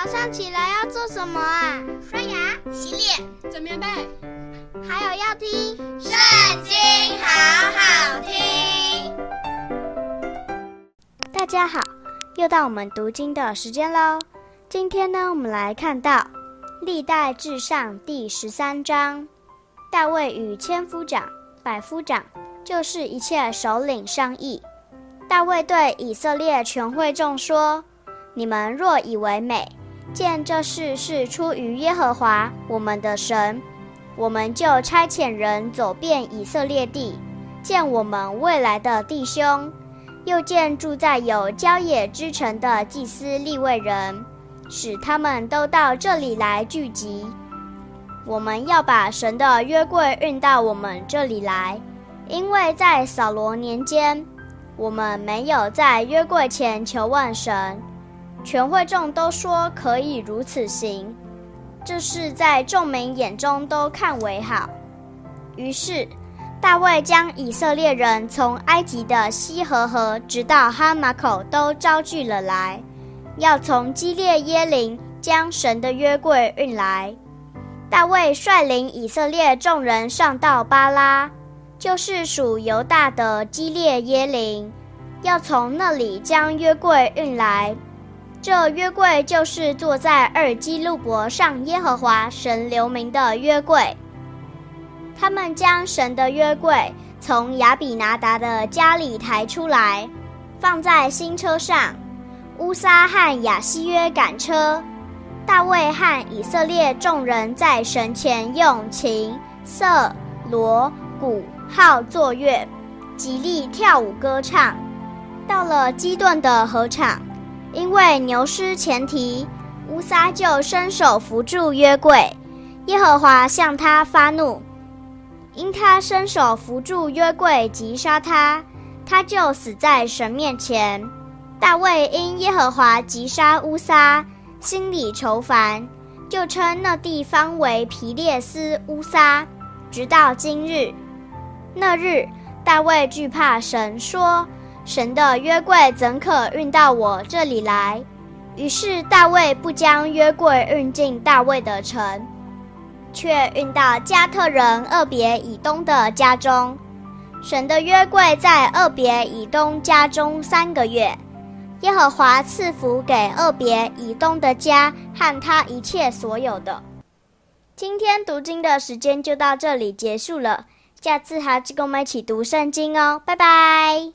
早上起来要做什么啊？刷牙、洗脸、整棉被，还有要听《圣经》，好好听。大家好，又到我们读经的时间喽。今天呢，我们来看到《历代至上》第十三章，大卫与千夫长、百夫长，就是一切首领商议。大卫对以色列全会众说：“你们若以为美，见这事是出于耶和华我们的神，我们就差遣人走遍以色列地，见我们未来的弟兄，又见住在有郊野之城的祭司利未人，使他们都到这里来聚集。我们要把神的约柜运到我们这里来，因为在扫罗年间。”我们没有在约柜前求问神，全会众都说可以如此行，这事在众民眼中都看为好。于是大卫将以色列人从埃及的西河河直到哈马口都招聚了来，要从基列耶林将神的约柜运来。大卫率领以色列众人上到巴拉。就是属犹大的基列耶林，要从那里将约柜运来。这约柜就是坐在二基路伯上耶和华神留名的约柜。他们将神的约柜从亚比拿达的家里抬出来，放在新车上。乌撒和亚希约赶车，大卫和以色列众人在神前用琴、瑟、锣、鼓。号作乐，极力跳舞歌唱。到了基顿的禾场，因为牛失前蹄，乌撒就伸手扶住约柜。耶和华向他发怒，因他伸手扶住约柜，击杀他，他就死在神面前。大卫因耶和华击杀乌撒，心里愁烦，就称那地方为皮列斯乌撒，直到今日。那日，大卫惧怕神，说：“神的约柜怎可运到我这里来？”于是大卫不将约柜运进大卫的城，却运到加特人二别以东的家中。神的约柜在二别以东家中三个月。耶和华赐福给二别以东的家和他一切所有的。今天读经的时间就到这里结束了。下次还要跟我们一起读圣经哦，拜拜。